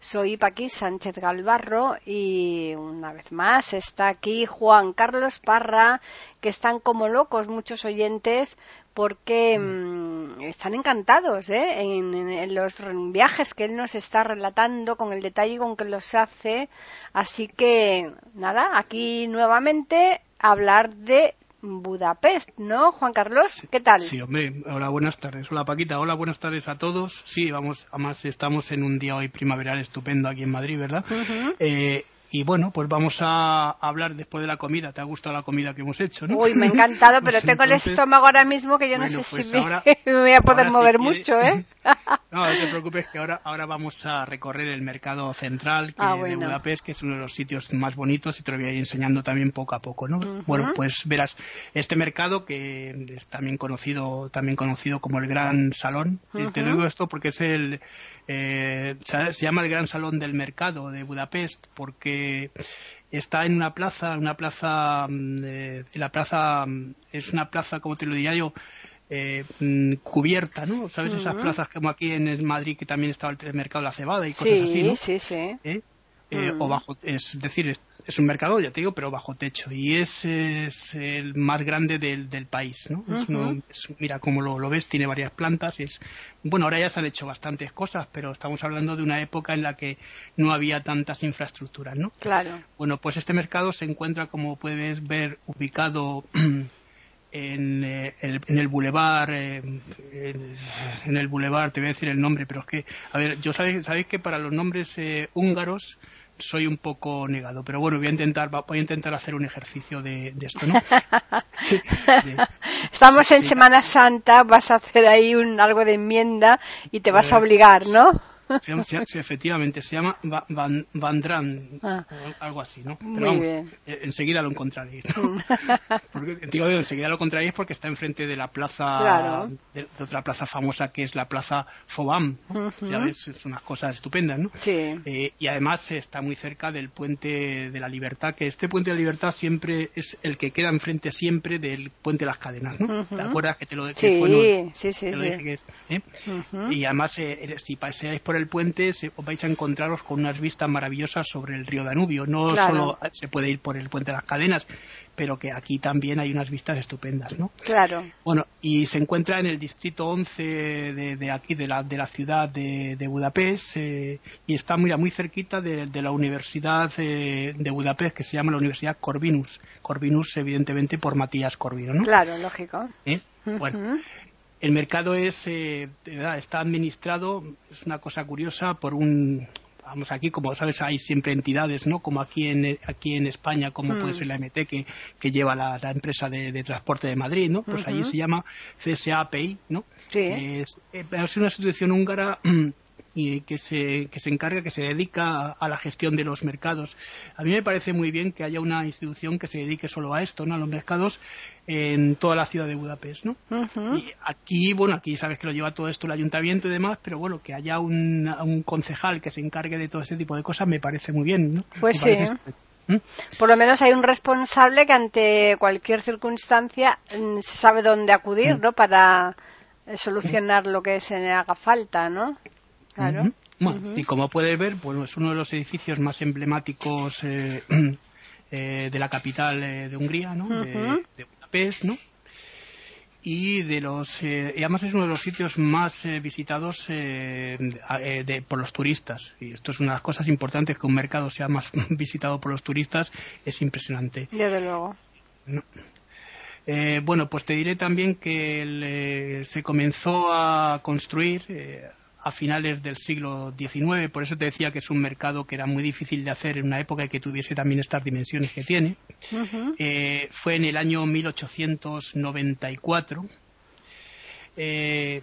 Soy Paquis Sánchez Galvarro y una vez más está aquí Juan Carlos Parra, que están como locos muchos oyentes porque mm, están encantados ¿eh? en, en, los viajes que él nos está relatando, con el detalle con que los hace. Así que nada, aquí nuevamente hablar de Budapest, ¿no, Juan Carlos? ¿Qué tal? Sí, hombre, hola, buenas tardes. Hola, Paquita, hola, buenas tardes a todos. Sí, vamos, además estamos en un día hoy primaveral estupendo aquí en Madrid, ¿verdad? Uh -huh. eh, y bueno, pues vamos a hablar después de la comida. ¿Te ha gustado la comida que hemos hecho, no? Uy, me ha encantado, pero pues tengo el estómago ahora mismo que yo bueno, no sé pues si ahora, me, me, voy a poder mover si mucho, ¿eh? no, no te preocupes que ahora, ahora vamos a recorrer el mercado central que, ah, bueno. de Budapest, que es uno de los sitios más bonitos y te lo voy a ir enseñando también poco a poco, ¿no? Uh -huh. Bueno, pues verás, este mercado que es también conocido, también conocido como el Gran Salón, uh -huh. te digo esto porque es el, eh, se llama el Gran Salón del Mercado de Budapest porque está en una plaza, una plaza, eh, la plaza es una plaza, como te lo diría yo, eh, cubierta, ¿no? ¿Sabes? Uh -huh. Esas plazas como aquí en Madrid que también estaba el mercado de la cebada y cosas sí, así, ¿no? Sí, sí, ¿Eh? Eh, mm. o bajo, es decir, es, es, un mercado, ya te digo, pero bajo techo. Y es, es el más grande del, del país, ¿no? Uh -huh. es uno, es, mira, como lo, lo, ves, tiene varias plantas. Es, bueno, ahora ya se han hecho bastantes cosas, pero estamos hablando de una época en la que no había tantas infraestructuras, ¿no? Claro. Bueno, pues este mercado se encuentra, como puedes ver, ubicado en, eh, el, en el bulevar, eh, en, en, el bulevar, te voy a decir el nombre, pero es que, a ver, yo sabéis, sabéis que para los nombres eh, húngaros soy un poco negado, pero bueno, voy a intentar, voy a intentar hacer un ejercicio de, de esto, ¿no? de, Estamos en sí. Semana Santa, vas a hacer ahí un, algo de enmienda y te vas a obligar, ¿no? Se se, sí, efectivamente, se llama Van, Van Dran, ah. algo así, ¿no? Pero Muy vamos, bien. enseguida lo encontraréis. ¿no? porque, digo, enseguida lo encontraréis porque está enfrente de la plaza, claro. de, de, otra plaza famosa que es la plaza Fobam. ¿no? Uh -huh. Ya ves, son unas cosas estupendas, ¿no? Sí. Eh, y además está muy cerca del puente de la Libertad, que este puente de la Libertad siempre es el que queda enfrente siempre del puente de las cadenas, ¿no? Uh -huh. ¿Te acuerdas que te lo, que sí, bueno, sí, sí, sí. Dije ¿eh? uh -huh. Y además, eh, si paseáis por el puente se, vais a encontraros con unas vistas maravillosas sobre el río Danubio. No claro. solo se puede ir por el puente de las cadenas, pero que aquí también hay unas vistas estupendas, ¿no? Claro. Bueno, y se encuentra en el distrito 11 de, de aquí, de la, de la ciudad de, de Budapest, eh, y está mira, muy cerquita de, de la Universidad eh, de Budapest, que se llama la Universidad Corvinus. Corvinus, evidentemente, por Matías Corvino, ¿no? Claro, lógico. ¿Eh? Uh -huh. El mercado es, eh, está administrado, es una cosa curiosa, por un, vamos aquí, como sabes, hay siempre entidades, ¿no? Como aquí en, aquí en España, como mm. puede ser la MT, que, que lleva la, la empresa de, de, transporte de Madrid, ¿no? Pues uh -huh. allí se llama CSAPI, ¿no? Sí. Es, eh, es una institución húngara y que se, que se encarga, que se dedica a la gestión de los mercados. A mí me parece muy bien que haya una institución que se dedique solo a esto, ¿no? a los mercados en toda la ciudad de Budapest. ¿no? Uh -huh. Y aquí, bueno, aquí sabes que lo lleva todo esto el ayuntamiento y demás, pero bueno, que haya un, un concejal que se encargue de todo este tipo de cosas me parece muy bien. ¿no? Pues me sí. ¿Mm? Por lo menos hay un responsable que ante cualquier circunstancia mm, sabe dónde acudir, ¿no? Para solucionar lo que se haga falta, ¿no? Claro. Uh -huh. Bueno, uh -huh. Y como puedes ver, bueno, es uno de los edificios más emblemáticos eh, eh, de la capital eh, de Hungría, ¿no? Uh -huh. de, de, Budapest, ¿no? Y, de los, eh, y además es uno de los sitios más eh, visitados de, por los turistas. Y esto es una de las cosas importantes que un mercado sea más visitado por los turistas. Es impresionante. Desde luego. ¿no? Eh, bueno, pues te diré también que el, eh, se comenzó a construir eh, a finales del siglo XIX, por eso te decía que es un mercado que era muy difícil de hacer en una época y que tuviese también estas dimensiones que tiene. Uh -huh. eh, fue en el año 1894. Eh,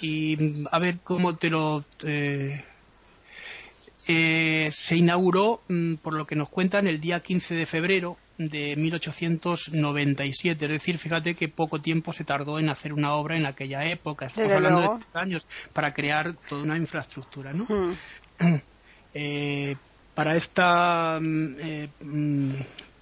y a ver cómo te lo... Eh, eh, se inauguró, mm, por lo que nos cuentan, el día 15 de febrero de 1897. Es decir, fíjate que poco tiempo se tardó en hacer una obra en aquella época. Estamos hablando de tres años para crear toda una infraestructura, ¿no? Hmm. Eh, para esta, mm, eh, mm,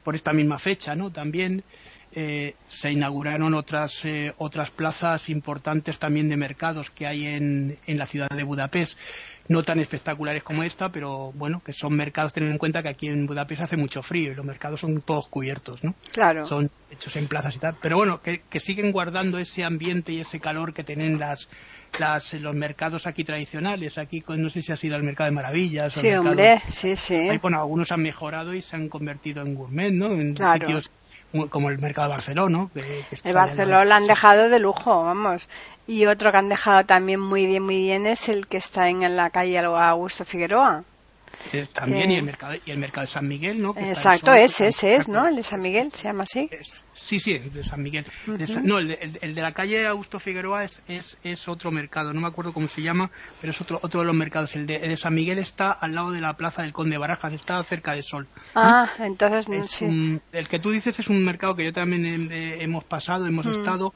por esta misma fecha, ¿no? También eh, se inauguraron otras otras plazas importantes también de mercados que hay en, en la ciudad de Budapest no tan espectaculares como esta, pero bueno, que son mercados, tener en cuenta que aquí en Budapest hace mucho frío y los mercados son todos cubiertos, ¿no? Claro. Son hechos en plazas y tal, pero bueno, que, siguen guardando ese ambiente y ese calor que tienen las, las, los mercados aquí tradicionales. Aquí, no sé si ha sido el mercado de maravillas. Sí, hombre, sí, sí. bueno, algunos han mejorado y se han convertido en gourmet, ¿no? En sitios como el mercado de Barcelona. Que, el Barcelona lo han dejado de lujo, vamos. Y otro que han dejado también muy bien, muy bien es el que está en la calle Augusto Figueroa. Eh, también, y, el mercado, y el mercado de San Miguel, ¿no? exacto, ese, ese es, ¿no? El de San Miguel, se llama así. sí, sí, el de San Miguel. no, el de, la calle Augusto Figueroa es, es, otro mercado, no me acuerdo cómo se llama, pero es otro, otro de los mercados. El de, San Miguel está al lado de la plaza del Conde Barajas, está cerca de Sol. Ah, entonces sí. el que tú dices es un mercado que yo también hemos pasado, hemos estado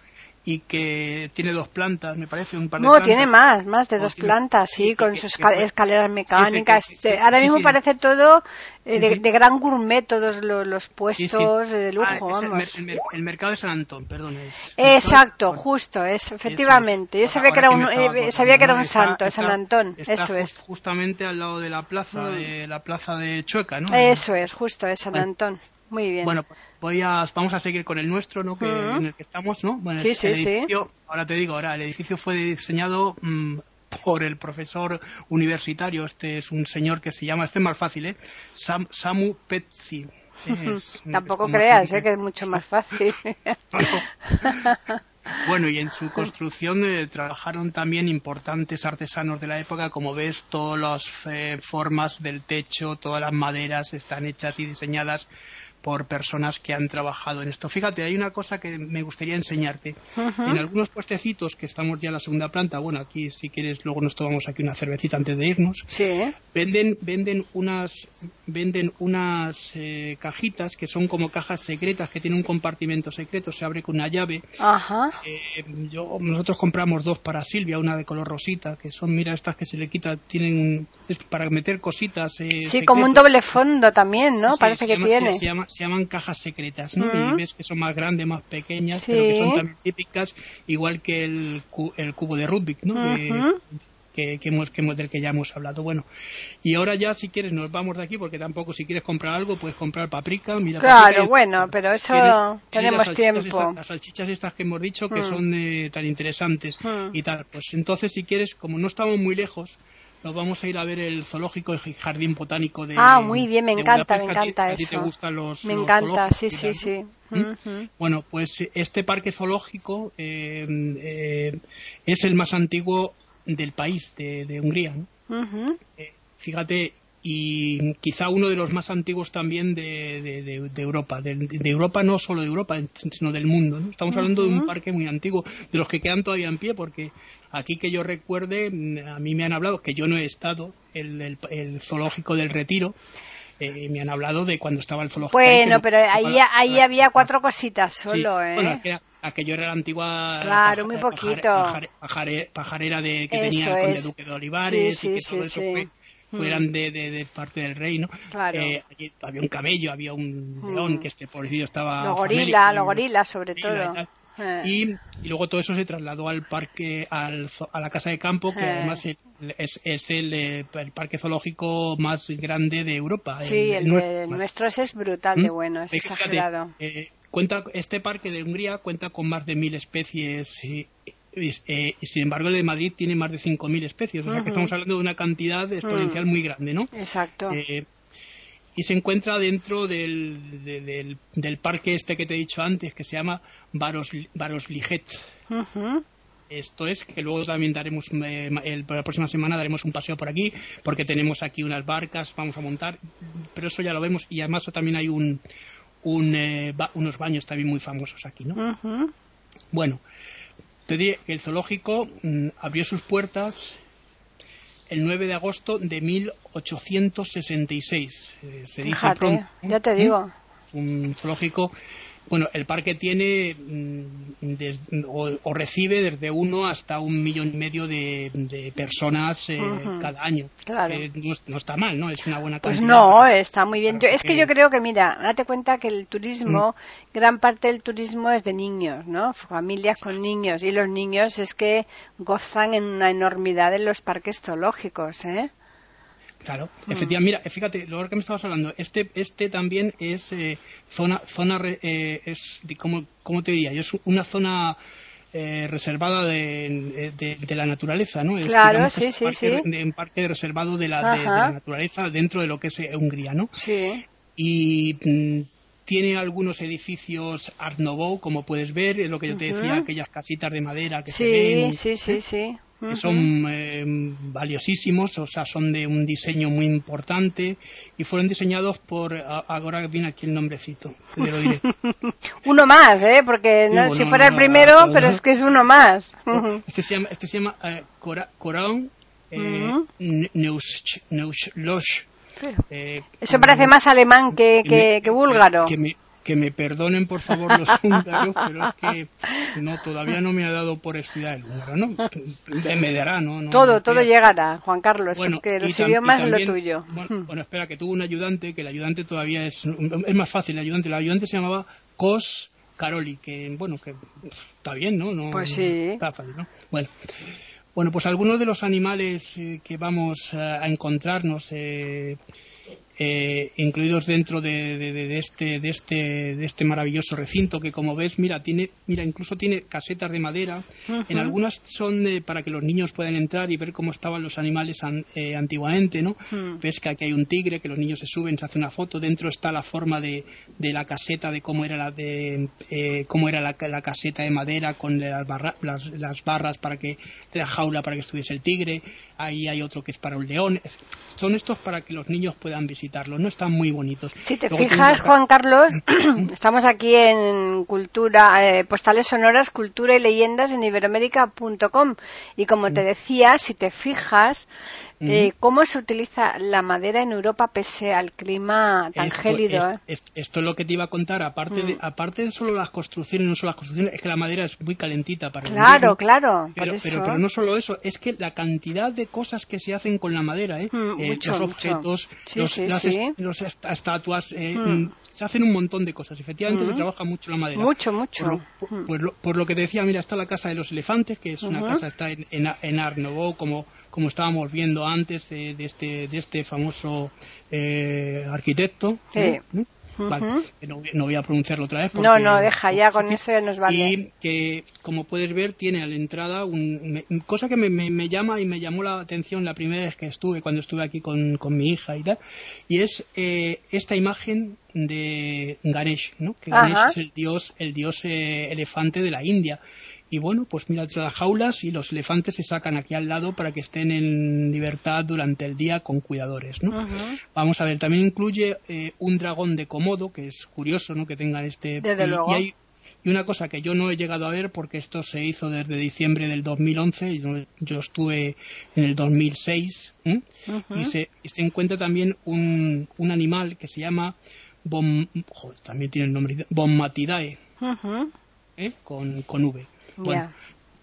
y que tiene dos plantas, me parece, un par de No, tiene más, más de dos plantas, sí, con sus escaleras mecánicas. ahora mismo parece todo eh, de, gran gourmet, todos los, puestos de lujo, ah, vamos. El, mercado de San Antón, perdón. Exacto, justo, es, efectivamente. Yo sabía que era un, eh, sabía que era un santo, es San Antón, eso es. Justamente al lado de la plaza, mm. de la plaza de Chueca, ¿no? Eso es, justo, es San Antón. Muy bien. Bueno, voy a, vamos a seguir con el nuestro, ¿no? Que, En el que estamos, ¿no? Bueno, sí, sí, sí. Ahora te digo, ahora el edificio fue diseñado mm, por el profesor universitario. Este es un señor que se llama, este es más fácil, ¿eh? Samu Petzi. Tampoco creas, ¿eh? Que es mucho más fácil. Bueno, y en su construcción eh, trabajaron también importantes artesanos de la época, como ves, todas las eh, formas del techo, todas las maderas están hechas y diseñadas por personas que han trabajado en esto. Fíjate, hay una cosa que me gustaría enseñarte. En algunos puestecitos que estamos ya en la segunda planta, bueno, aquí si quieres luego nos tomamos aquí una cervecita antes de irnos. Sí. Venden venden unas venden unas eh, cajitas que son como cajas secretas que tienen un compartimento secreto, se abre con una llave. Ajá. Eh, yo nosotros compramos dos para Silvia, una de color rosita, que son mira estas que se le quita tienen para meter cositas. Eh, sí, como un doble fondo también, ¿no? Parece que tiene se llaman cajas secretas, ¿no? Y ves que son más grandes, más pequeñas, pero que son también típicas, igual que el, el cubo de Rubik, ¿no? que, hemos, que del que ya hemos hablado. Bueno, y ahora ya si quieres nos vamos de aquí porque tampoco si quieres comprar algo puedes comprar paprika. Mira, claro, bueno, pero eso tenemos tiempo. las salchichas estas que hemos dicho que son eh, tan interesantes y tal. Pues entonces si quieres, como no estamos muy lejos, nos vamos a ir a ver el zoológico y jardín botánico de Ah, muy bien, me encanta, me encanta eso. te gustan los Me encanta, sí, sí, sí. ¿Mm? Bueno, pues este parque zoológico eh, eh, es el más antiguo del país, de, Hungría. Eh, fíjate, y quizá uno de los más antiguos también de, Europa, de, Europa no solo de Europa, sino del mundo. Estamos hablando de un parque muy antiguo, de los que quedan todavía en pie, porque aquí que yo recuerde, mm, a mí me han hablado, que yo no he estado, el, el, zoológico del Retiro, eh, me han hablado de cuando estaba el zoológico. Bueno, pero ahí, ahí había cuatro cositas solo, ¿eh? Bueno, aquello era la antigua claro, muy poquito. pajarera de, que tenía el Duque de Olivares y que todo eso fue fueran mm. de, de, parte del reino. Eh, había un camello, había un mm. león, que este pobrecillo estaba... Los gorilas, los gorilas sobre todo. Eh. Y, y, luego todo eso se trasladó al parque, al, a la casa de campo, que eh. además es, es el, el, parque zoológico más grande de Europa. Sí, el, nuestro, es brutal de ¿Mm? bueno, es exagerado. cuenta, este parque de Hungría cuenta con más de mil especies eh, y sin embargo el de Madrid tiene más de 5.000 especies, o sea que estamos hablando de una cantidad exponencial muy grande, ¿no? Exacto. Eh, y se encuentra dentro del, del, parque este que te he dicho antes, que se llama Baros, Esto es que luego también daremos, eh, la próxima semana daremos un paseo por aquí, porque tenemos aquí unas barcas, vamos a montar, pero eso ya lo vemos, y además también hay un, unos baños también muy famosos aquí, ¿no? Bueno, te diré que el zoológico mm, abrió sus puertas el 9 de agosto de 1866. Eh, se Fíjate, ya te digo. Un zoológico bueno, el parque tiene mm, o, recibe desde uno hasta un millón y medio de, personas eh, cada año. Claro. Eh, no, está mal, ¿no? Es una buena Pues no, está muy bien. es que yo creo que, mira, date cuenta que el turismo, mm. gran parte del turismo es de niños, ¿no? Familias con niños. Y los niños es que gozan en una enormidad en los parques zoológicos, ¿eh? Claro, mm. efectivamente, mira, fíjate, lo que me estabas hablando, este, este también es eh, zona, zona eh, es, ¿cómo, ¿cómo, te diría? Es una zona eh, reservada de, de, la naturaleza, ¿no? claro, sí, sí, sí. un parque reservado de la, de, la naturaleza dentro de lo que es Hungría, ¿no? Sí. Y mm, tiene algunos edificios Art Nouveau, como puedes ver, es lo que yo te decía, aquellas casitas de madera que sí, se ven. Sí, sí, sí que son eh, valiosísimos, o sea, son de un diseño muy importante y fueron diseñados por, ahora viene aquí el nombrecito, le lo diré. uno más, ¿eh? Porque si fuera el primero, pero es que es uno más. este se llama, este se llama eh, eh, eh, Eso parece más alemán que, que, que búlgaro que me perdonen por favor los húngaros, pero es que no, todavía no me ha dado por estudiar el húngaro, ¿no? Me dará, ¿no? todo, todo llegará, Juan Carlos, porque los idiomas es lo tuyo. Bueno, espera, que tuvo un ayudante, que el ayudante todavía es, es más fácil, el ayudante, el ayudante se llamaba Kos Caroli, que bueno, que está bien, ¿no? no pues sí. Está fácil, ¿no? Bueno. Bueno, pues algunos de los animales eh, que vamos a encontrarnos eh, eh, incluidos dentro de, este, de, este, de este maravilloso recinto que como ves mira tiene mira incluso tiene casetas de madera. En algunas son para que los niños puedan entrar y ver cómo estaban los animales eh, antiguamente no ves que aquí hay un tigre que los niños se suben se hace una foto. Dentro está la forma de, de la caseta de cómo era la de eh, cómo era la, caseta de madera con las, las, barras para que de la jaula para que estuviese el tigre ahí hay otro que es para un león son estos para que los niños puedan visitarlos, no están muy bonitos. Si te fijas, Juan Carlos, estamos aquí en Cultura, eh, Postales Sonoras, Cultura y Leyendas en iberoamérica.com y como te mm. decía, si te fijas, eh, ¿Cómo se utiliza la madera en Europa pese al clima tan gélido? Eh? esto es lo que te iba a contar. Aparte, de, mm. aparte de solo las construcciones, no solo las construcciones, es que la madera es muy calentita para Claro, claro. Pero, pero, no solo eso, es que la cantidad de cosas que se hacen con la madera, ¿eh? Mm, eh los objetos, los, las estatuas, mm. se hacen un montón de cosas. Efectivamente, se trabaja mucho la madera. Mucho, mucho. Por lo, por, lo, que decía, mira, está la casa de los elefantes, que es una casa, está en, en, en Nouveau, como como estábamos viendo antes de, este, de este famoso eh, arquitecto. no, voy a pronunciarlo otra vez. no, no, deja ya, con eso ya nos vale. Y que, como puedes ver, tiene a la entrada un, cosa que me, llama y me llamó la atención la primera vez que estuve, cuando estuve aquí con, mi hija y tal, y es eh, esta imagen de Ganesh, ¿no? que Ganesh es el dios, el dios eh, elefante de la India y bueno, pues mira las jaulas y los elefantes se sacan aquí al lado para que estén en libertad durante el día con cuidadores, ¿no? Vamos a ver, también incluye eh, un dragón de Komodo, que es curioso, ¿no? Que tengan este... y, y, una cosa que yo no he llegado a ver porque esto se hizo desde diciembre del 2011, y yo, yo estuve en el 2006, y, se, y se encuentra también un, un animal que se llama... Bom, también tiene el nombre, Bommatidae, ¿eh? con, con V. Bueno,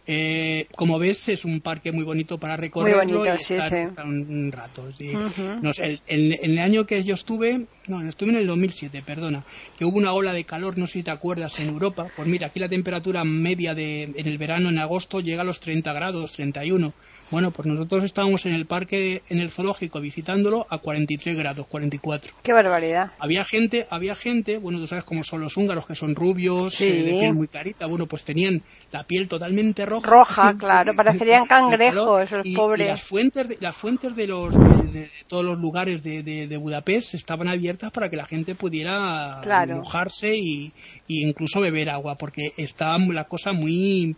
eh, como ves, es un parque muy bonito para recorrerlo y estar, un rato. en el año que yo estuve, no, estuve en el 2007, perdona, que hubo una ola de calor, no sé si te acuerdas, en Europa. Pues mira, aquí la temperatura media de, en el verano, en agosto, llega a los 30 grados, 31. Bueno, pues nosotros estábamos en el parque, en el zoológico, visitándolo a 43 grados, 44. ¡Qué barbaridad! Había gente, había gente, bueno, tú sabes cómo son los húngaros, que son rubios, eh, de piel muy clarita, bueno, pues tenían la piel totalmente roja. Roja, claro, parecerían cangrejos, los pobres. Y las fuentes, de, las fuentes de, los, de, todos los lugares de, Budapest estaban abiertas para que la gente pudiera mojarse y, y incluso beber agua, porque estaba la cosa muy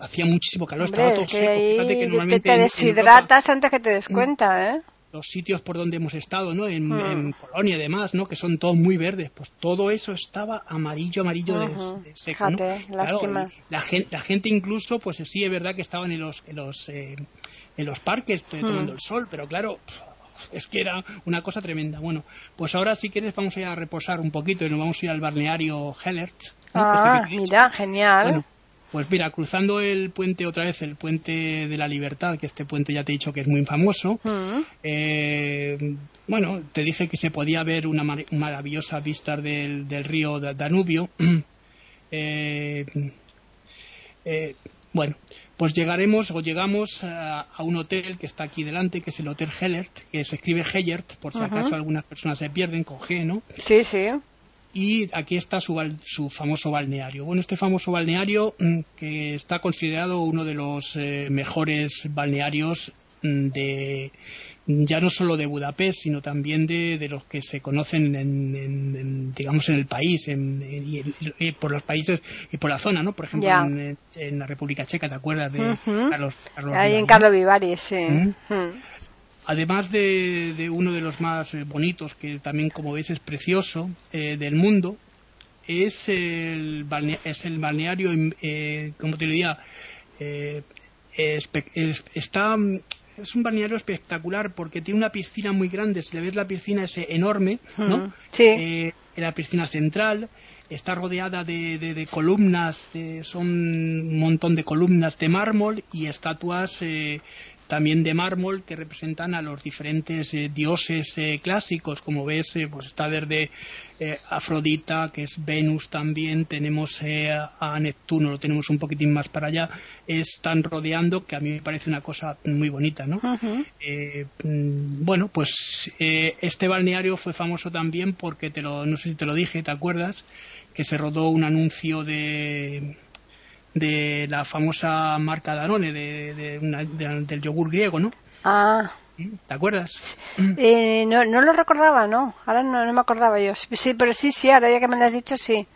hacía muchísimo calor, estaba todo seco. Fíjate que normalmente te deshidratas antes que te des cuenta, ¿eh? Los sitios por donde hemos estado, ¿no? En, hmm. en Polonia y demás, ¿no? Que son todos muy verdes, pues todo eso estaba amarillo, amarillo de, seco, Fíjate, la, gente, la gente incluso, pues sí, es verdad que estaban en los, en los eh, en los parques tomando el sol, pero claro, es que era una cosa tremenda. Bueno, pues ahora si quieres vamos a ir a reposar un poquito y nos vamos a ir al balneario Hellert. Ah, mira, genial. Pues mira, cruzando el puente otra vez, el puente de la Libertad, que este puente ya te he dicho que es muy famoso, mm. eh, bueno, te dije que se podía ver una maravillosa vista del, del río Danubio. eh, eh, bueno, pues llegaremos o llegamos a, un hotel que está aquí delante, que es el Hotel Hellert, que se escribe Hellert, por si acaso algunas personas se pierden con G, ¿no? Sí, sí. Y aquí está su, su famoso balneario. Bueno, este famoso balneario mm, que está considerado uno de los eh, mejores balnearios mm, de, ya no solo de Budapest, sino también de, de los que se conocen, en, digamos, en el país, en, y por los países y por la zona, ¿no? Por ejemplo, en, la República Checa, ¿te acuerdas de Carlos, Ahí en Carlos Vivaris, sí. Además de, uno de los más bonitos, que también, como ves, es precioso, eh, del mundo, es el, es el balneario, eh, como te diría, eh, está es un balneario espectacular porque tiene una piscina muy grande. Si le ves la piscina es enorme, ¿no? Sí. Eh, la piscina central está rodeada de, de, columnas, son un montón de columnas de mármol y estatuas eh, también de mármol que representan a los diferentes eh, dioses eh, clásicos. Como ves, eh, pues está desde Afrodita, que es Venus también, tenemos a Neptuno, lo tenemos un poquitín más para allá. Están rodeando, que a mí me parece una cosa muy bonita, ¿no? Mm, bueno, pues este balneario fue famoso también porque, te lo, no sé si te lo dije, ¿te acuerdas? Que se rodó un anuncio de de la famosa marca Danone, de, del yogur griego, ¿no? Ah. ¿Te acuerdas? Eh, no, no lo recordaba, ¿no. Ahora no, me acordaba yo. Sí, pero sí, sí, ahora ya que me lo has dicho, sí.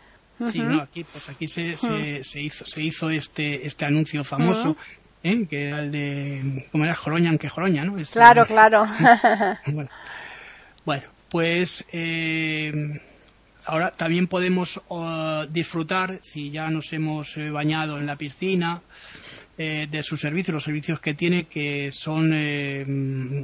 Sí, no, aquí, pues aquí se, se, hizo, se hizo este, este anuncio famoso, ¿eh? que era el de, ¿cómo era? Joroña, aunque Joroña, ¿no? claro, claro. bueno, bueno, pues eh, ahora también podemos uh, disfrutar, si ya nos hemos eh, bañado en la piscina, eh, de sus servicios, los servicios que tiene, que son eh,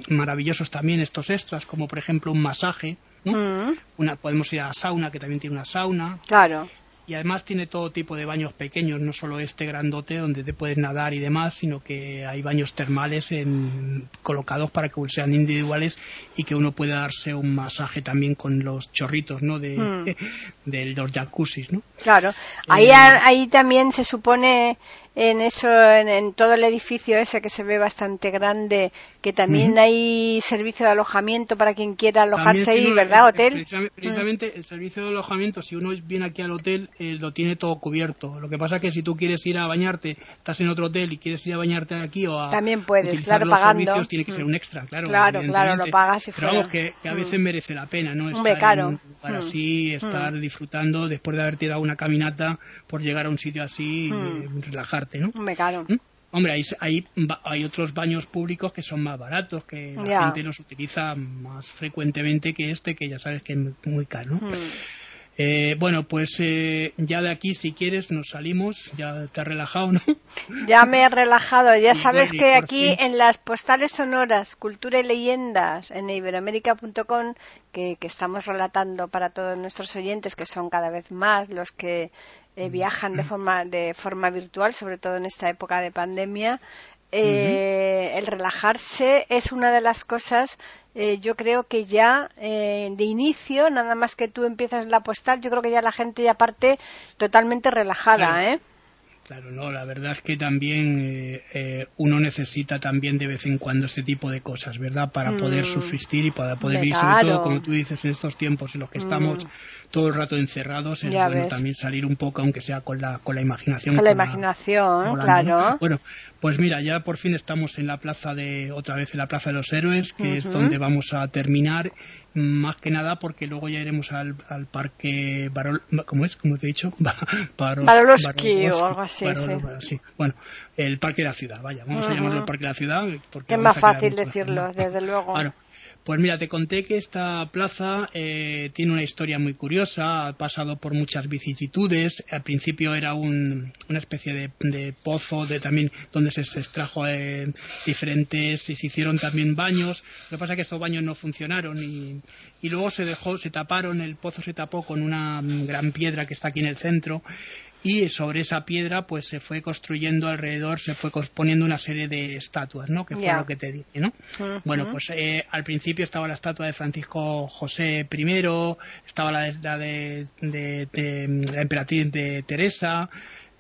maravillosos también estos extras, como por ejemplo un masaje. Mm. Una, podemos ir a la sauna, que también tiene una sauna. Claro y además tiene todo tipo de baños pequeños, no solo este grandote donde te puedes nadar y demás, sino que hay baños termales en, colocados para que sean individuales y que uno pueda darse un masaje también con los chorritos, ¿no? De, de los jacuzzis, ¿no? Claro. Ahí, eh, ahí también se supone en eso, en, todo el edificio ese que se ve bastante grande, que también hay servicio de alojamiento para quien quiera alojarse ahí, ¿verdad? Hotel. Precisamente, el servicio de alojamiento, si uno viene aquí al hotel, eh, lo tiene todo cubierto. Lo que pasa es que si tú quieres ir a bañarte, estás en otro hotel y quieres ir a bañarte aquí o a también puedes, claro, los pagando. servicios, tiene que ser un extra, claro. Claro, claro, lo pagas y Pero vamos, que, a veces merece la pena, ¿no? Estar caro. para así, estar disfrutando después de haberte dado una caminata por llegar a un sitio así y relajarte. ¿no? ¿Mm? Hombre, hay, hay, hay, otros baños públicos que son más baratos, que la gente los utiliza más frecuentemente que este, que ya sabes que es muy caro. ¿no? Mm. Eh, bueno, pues eh, ya de aquí, si quieres, nos salimos. Ya te has relajado, ¿no? Ya me he relajado. Ya sabes que aquí en las postales sonoras, cultura y leyendas, en iberoamérica.com, que, que estamos relatando para todos nuestros oyentes, que son cada vez más los que eh, viajan de forma, de forma virtual, sobre todo en esta época de pandemia, eh, el relajarse es una de las cosas, eh, yo creo que ya de inicio, nada más que tú empiezas la postal, yo creo que ya la gente ya parte totalmente relajada, ¿eh? Claro, no, la verdad es que también uno necesita también de vez en cuando este tipo de cosas, ¿verdad? Para poder mm. subsistir y para poder vivir, sobre todo, como tú dices, en estos tiempos en los que estamos mm todo el rato encerrados, es bueno también salir un poco, aunque sea con la, con la imaginación. Con la imaginación, claro. Bueno, pues mira, ya por fin estamos en la plaza de, otra vez en la plaza de los héroes, que es donde vamos a terminar, más que nada porque luego ya iremos al, al parque Barol, ¿cómo es? ¿Cómo te he dicho? Baroloski o algo así, sí. Bueno, el parque de la ciudad, vaya, vamos a llamarlo el parque de la ciudad. Porque es más fácil decirlo, desde luego. Pues mira, te conté que esta plaza eh, tiene una historia muy curiosa, ha pasado por muchas vicisitudes. Al principio era una especie de, pozo de también donde se, extrajo eh, diferentes y se hicieron también baños. Lo que pasa es que estos baños no funcionaron y, y luego se dejó, se taparon, el pozo se tapó con una gran piedra que está aquí en el centro y sobre esa piedra pues se fue construyendo alrededor, se fue poniendo una serie de estatuas, ¿no? Que fue lo que te dije, ¿no? Bueno, pues eh, al principio estaba la estatua de Francisco José I, estaba la de, la de, de la emperatriz de Teresa,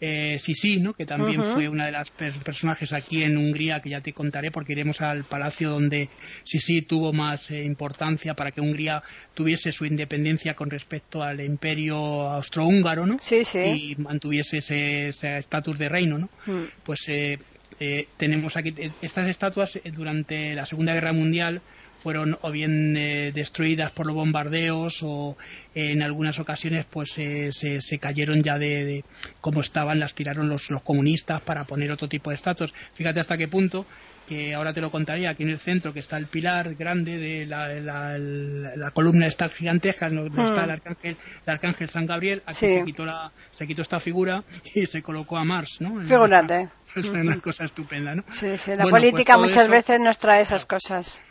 eh, Sisi, ¿no? que también fue una de las personajes aquí en Hungría, que ya te contaré, porque iremos al palacio donde Sisi tuvo más eh, importancia para que Hungría tuviese su independencia con respecto al imperio austrohúngaro, ¿no? Sí, sí. Y mantuviese ese estatus de reino, ¿no? Mm. Pues eh, eh, tenemos aquí estas estatuas durante la Segunda Guerra Mundial fueron o bien eh, destruidas por los bombardeos o en algunas ocasiones pues se, se, cayeron ya de, como estaban, las tiraron los, los comunistas para poner otro tipo de estatuas. Fíjate hasta qué punto que ahora te lo contaría, aquí en el centro, que está el pilar grande de la, la, columna esta gigantesca, donde está el hmm. arcángel, el arcángel San Gabriel, aquí se quitó la, se quitó esta figura y se colocó a Mars, ¿no? Figurante. Es una cosa estupenda, ¿no? Sí, sí, la política pues muchas veces nos trae esas cosas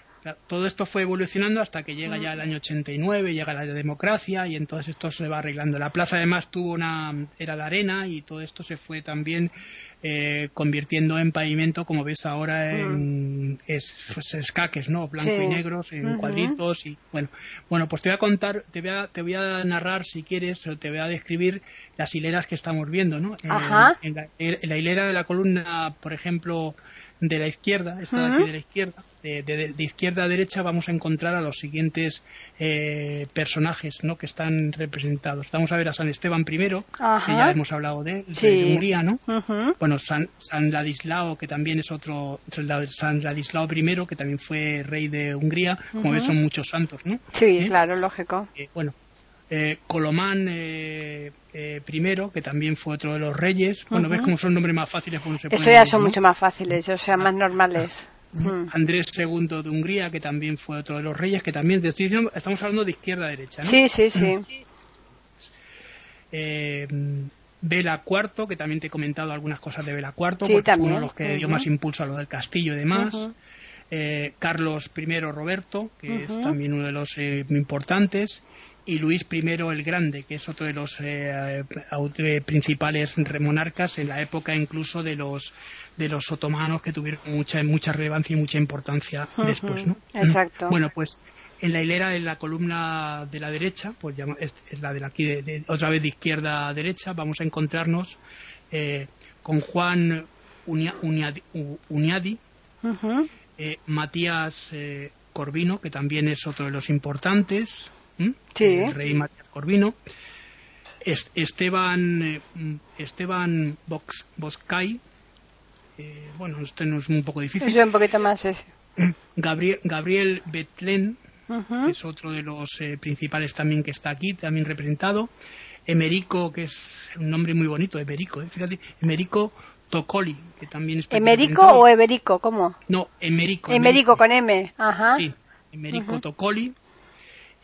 todo esto fue evolucionando hasta que llega ya el año 89, llega la democracia y entonces esto se va arreglando. La plaza además tuvo una era de arena y todo esto se fue también eh, convirtiendo en pavimento, como ves ahora, en es, pues, escaques, ¿no? Blanco y negros, en cuadritos y bueno, bueno, pues te voy a contar, te voy a, te voy a narrar si quieres o te voy a describir las hileras que estamos viendo, ¿no? En, la, hilera de la columna, por ejemplo, de la izquierda, esta de aquí de la izquierda, de, izquierda a derecha vamos a encontrar a los siguientes eh, personajes ¿no? que están representados. Vamos a ver a San Esteban I, que ya hemos hablado de, de Hungría, ¿no? Bueno, San, San, Ladislao, que también es otro, San Ladislao I, que también fue rey de Hungría, como ves son muchos santos, ¿no? Sí, ¿Eh? claro, lógico. Eh, bueno, Colomán I, que también fue otro de los reyes. Bueno, ves cómo son nombres más fáciles. Eso ya son mucho más fáciles, o sea, más normales. Mm. Andrés II de Hungría, que también fue otro de los reyes, que también estamos hablando de izquierda a derecha. ¿no? Sí, sí, sí. Eh, Vela IV, que también te he comentado algunas cosas de Vela IV, porque uno de los que dio más impulso a lo del castillo y demás. Eh, Carlos I Roberto, que es también uno de los eh, importantes y Luis I el Grande, que es otro de los eh, eh, principales monarcas en la época incluso de los de los otomanos que tuvieron mucha mucha relevancia y mucha importancia después, ¿no? Exacto. Bueno, pues en la hilera de la columna de la derecha, pues es, la de aquí de, otra vez de izquierda a derecha, vamos a encontrarnos eh, con Juan Uniadi, Matías Corvino, que también es otro de los importantes, el rey Matías Corvino, Esteban, eh, Esteban Boscay, eh, bueno, esto no es un poco difícil. Es un poquito más ese. Gabriel, Gabriel que es otro de los eh, principales también que está aquí, también representado. Emerico, que es un nombre muy bonito, Emerico, fíjate, Emerico Tocoli, que también está ¿Emerico o Eberico? ¿Cómo? No, Emerico. Emerico, con M, ajá. Sí, Emerico Tocoli,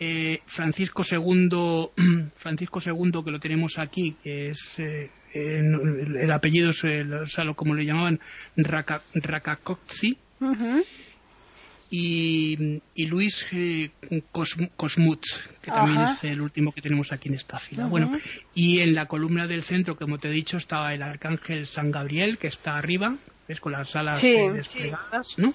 eh, Francisco II, Francisco II que lo tenemos aquí, que es eh, el, apellido es como le llamaban Rakakotsi, y, Luis eh, Cosmut, que también es el último que tenemos aquí en esta fila. Bueno, y en la columna del centro, como te he dicho, estaba el arcángel San Gabriel, que está arriba, ¿ves? con las alas desplegadas, ¿no?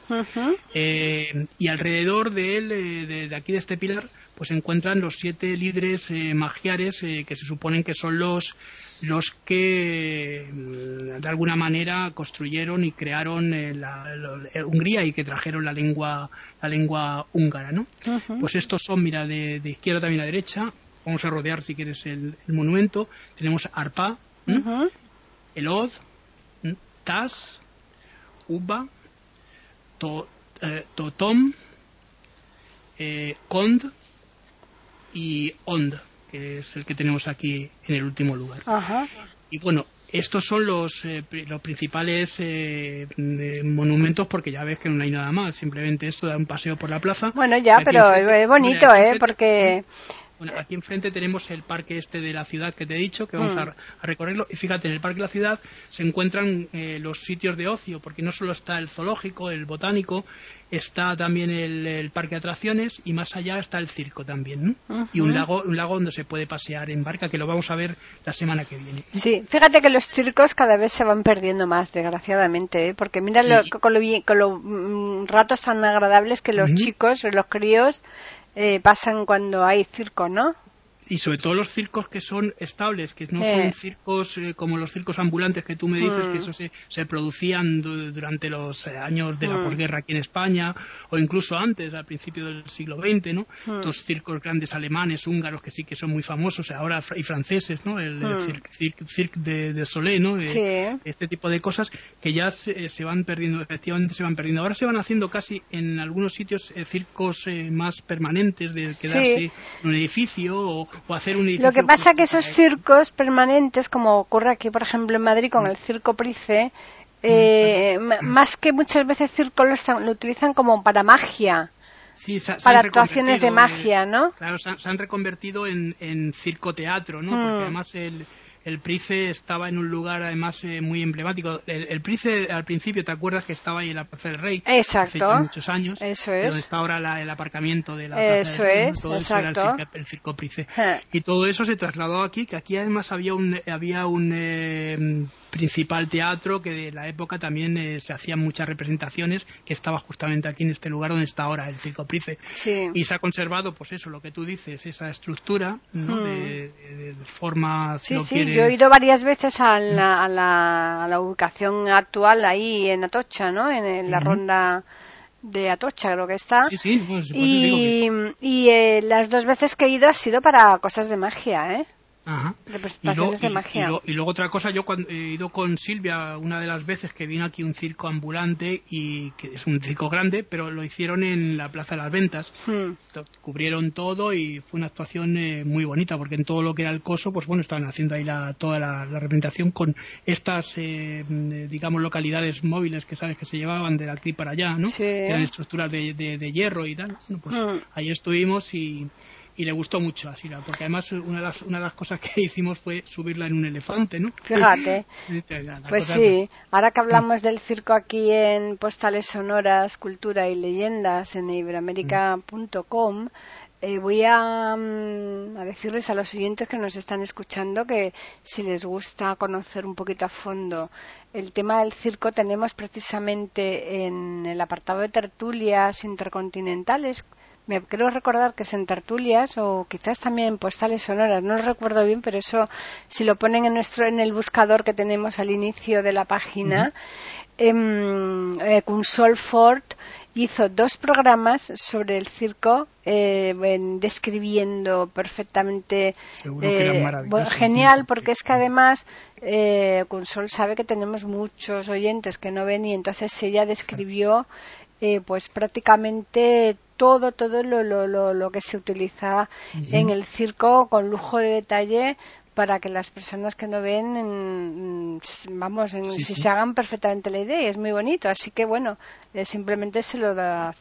y alrededor de él, de, aquí de este pilar, pues encuentran los siete líderes eh, magiares eh, que se suponen que son los los que mm, de alguna manera construyeron y crearon eh, la, Hungría y que trajeron la lengua la lengua húngara, ¿no? Pues estos son, mira, de, izquierda también a derecha. Vamos a rodear, si quieres, el, monumento. Tenemos Arpa, Elod, Tas, Uba, Totom, Kond, y Onda, que es el que tenemos aquí en el último lugar. Y bueno, estos son los, eh, los principales eh, monumentos porque ya ves que no hay nada más, simplemente esto da un paseo por la plaza. Bueno, ya, pero es bonito, ¿eh? Porque... Bueno, aquí enfrente tenemos el parque este de la ciudad que te he dicho, que vamos mm. a, recorrerlo. Y fíjate, en el parque de la ciudad se encuentran eh, los sitios de ocio, porque no solo está el zoológico, el botánico, está también el, parque de atracciones y más allá está el circo también, ¿no? Y un lago, un lago donde se puede pasear en barca, que lo vamos a ver la semana que viene. Sí, fíjate que los circos cada vez se van perdiendo más, desgraciadamente, ¿eh? porque mira con, los mm, ratos tan agradables que los chicos, los críos, eh, pasan cuando hay circo, ¿no? Y sobre todo los circos que son estables, que no son circos eh, como los circos ambulantes que tú me dices, que mm. eso se, se producían durante los eh, años de la mm. posguerra aquí en España, o incluso antes, al principio del siglo XX, ¿no? Mm. Estos circos grandes alemanes, húngaros, que sí que son muy famosos, ahora y franceses, ¿no? El, Cirque, de, de Solé, ¿no? Este tipo de cosas que ya se, se, van perdiendo, efectivamente se van perdiendo. Ahora se van haciendo casi en algunos sitios eh, circos más permanentes de quedarse en un edificio o, lo que pasa es que esos circos permanentes, como ocurre aquí, por ejemplo, en Madrid con el Circo Price, eh, más que muchas veces circo lo, lo utilizan como para magia. para actuaciones de magia, ¿no? Claro, se han, reconvertido en, en circo-teatro, ¿no? Porque mm. además el, el Price estaba en un lugar además eh, muy emblemático. El, Price al principio, ¿te acuerdas que estaba ahí en la Plaza del Rey? Exacto. Hace muchos años. Eso es. Donde está ahora el aparcamiento de la Plaza eso del Rey. Es, todo exacto. Eso era el, circo, Price. Y todo eso se trasladó aquí, que aquí además había un, había un eh, principal teatro que de la época también eh, se hacían muchas representaciones que estaba justamente aquí en este lugar donde está ahora el Circo Price y se ha conservado pues eso lo que tú dices esa estructura ¿no? Hmm. de, forma sí, sí, yo he ido varias veces a la, a, la, a la, ubicación actual ahí en Atocha ¿no? en, la ronda de Atocha creo que está sí, sí, pues, y, y eh, las dos veces que he ido ha sido para cosas de magia ¿eh? Y, luego otra cosa, yo cuando he ido con Silvia una de las veces que vino aquí un circo ambulante y que es un circo grande, pero lo hicieron en la Plaza de las Ventas. Hmm. Cubrieron todo y fue una actuación eh, muy bonita porque en todo lo que era el coso, pues bueno, estaban haciendo ahí la, toda la, representación con estas, eh, digamos, localidades móviles que sabes que se llevaban de aquí para allá, ¿no? eran estructuras de, de, hierro y tal. pues hmm. ahí estuvimos y y le gustó mucho a Sira, porque además una de, las, una de las cosas que hicimos fue subirla en un elefante, ¿no? Fíjate. pues sí, ahora que hablamos del circo aquí en Postales Sonoras, Cultura y Leyendas en iberoamérica.com, eh, voy a, mm, a, decirles a los oyentes que nos están escuchando que si les gusta conocer un poquito a fondo el tema del circo, tenemos precisamente en el apartado de tertulias intercontinentales me creo recordar que es en tertulias o quizás también en postales sonoras, no lo recuerdo bien, pero eso si lo ponen en nuestro en el buscador que tenemos al inicio de la página, em, eh, Ford hizo dos programas sobre el circo eh, describiendo perfectamente eh, genial porque es que además eh, Consol sabe que tenemos muchos oyentes que no ven y entonces ella describió eh, pues prácticamente todo, todo lo, lo, lo, que se utiliza en el circo con lujo de detalle para que las personas que no ven, vamos, si se hagan perfectamente la idea y es muy bonito. Así que bueno, eh, simplemente se lo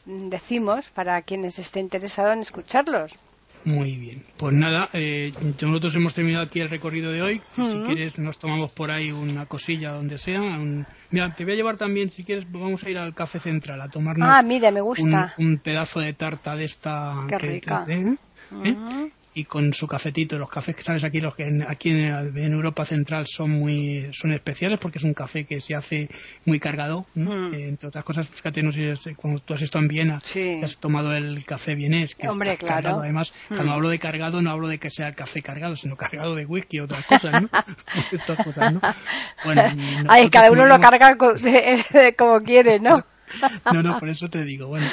decimos para quienes estén interesados en escucharlos. Muy bien. Pues nada, eh, nosotros hemos terminado aquí el recorrido de hoy. Si quieres, nos tomamos por ahí una cosilla donde sea. Mira, te voy a llevar también, si quieres, vamos a ir al Café Central a tomarnos ah, mira, me gusta. Un, pedazo de tarta de esta. Qué rica. ¿eh? Y con su cafetito. Los cafés que sabes aquí, los que en, aquí en, Europa Central son muy son especiales porque es un café que se hace muy cargado. Mm. Eh, entre otras cosas, fíjate, no sé si cuando tú has estado en Viena, has tomado el café vienés, que Hombre, está cargado. Además, mm. cuando hablo de cargado, no hablo de que sea café cargado, sino cargado de whisky y otras cosas, ¿no? cosas, ¿no? Bueno, Ay, cada uno lo carga como quiere, ¿no? No, no, por eso te digo, bueno,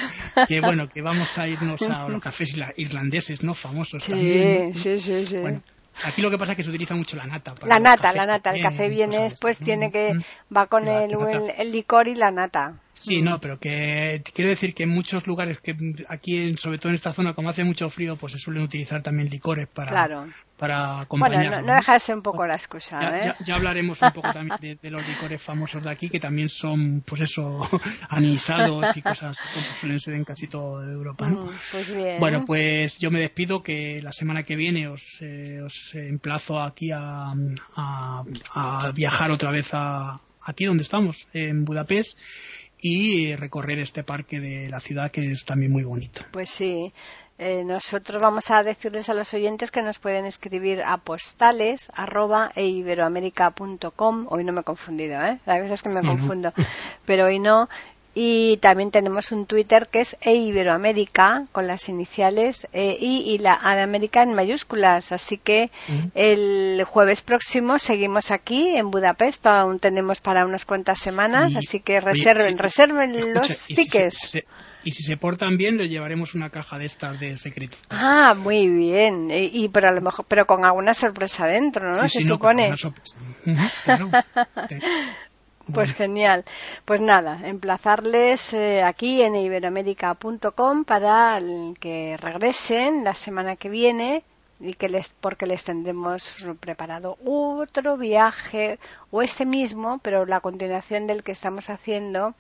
que bueno, que vamos a irnos a los cafés irlandeses, ¿no? Famosos sí, también. Sí, sí, sí. Bueno, aquí lo que pasa es que se utiliza mucho la nata. la nata, la nata. El café viene después, tiene que, va con el, el, licor y la nata. Sí, no, pero que quiero decir que en muchos lugares, que aquí, sobre todo en esta zona, como hace mucho frío, pues se suelen utilizar también licores para, para acompañar. Bueno, no, no dejarse un poco la excusa. Ya, ¿eh? ya, hablaremos un poco también de, los licores famosos de aquí, que también son, pues eso, anisados y cosas como suelen ser en casi toda Europa. ¿no? Mm, pues bien. Bueno, pues yo me despido, que la semana que viene os, eh, os emplazo aquí a, a, a viajar otra vez a aquí donde estamos, en Budapest y recorrer este parque de la ciudad que es también muy bonito. Pues sí. Eh, nosotros vamos a decirles a los oyentes que nos pueden escribir a postales arroba eiberoamerica.com. Hoy no me he confundido, ¿eh? A veces que me confundo, pero hoy no. Y también tenemos un Twitter que es eiberoamerica con las iniciales e y la A de América en mayúsculas. Así que el jueves próximo seguimos aquí en Budapest. Aún tenemos para unas cuantas semanas. así que reserven, reserven los tickets. Y si se portan bien, les llevaremos una caja de estas de secreto. Ah, muy bien. Y, pero a lo mejor, pero con alguna sorpresa dentro, ¿no? se supone. Pues genial. Pues nada, emplazarles eh, aquí en iberoamérica.com para que regresen la semana que viene y que les porque les tendremos preparado otro viaje o este mismo, pero la continuación del que estamos haciendo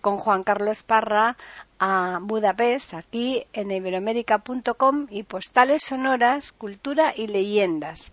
con Juan Carlos Parra a Budapest, aquí en iberoamérica.com y postales sonoras, cultura y leyendas.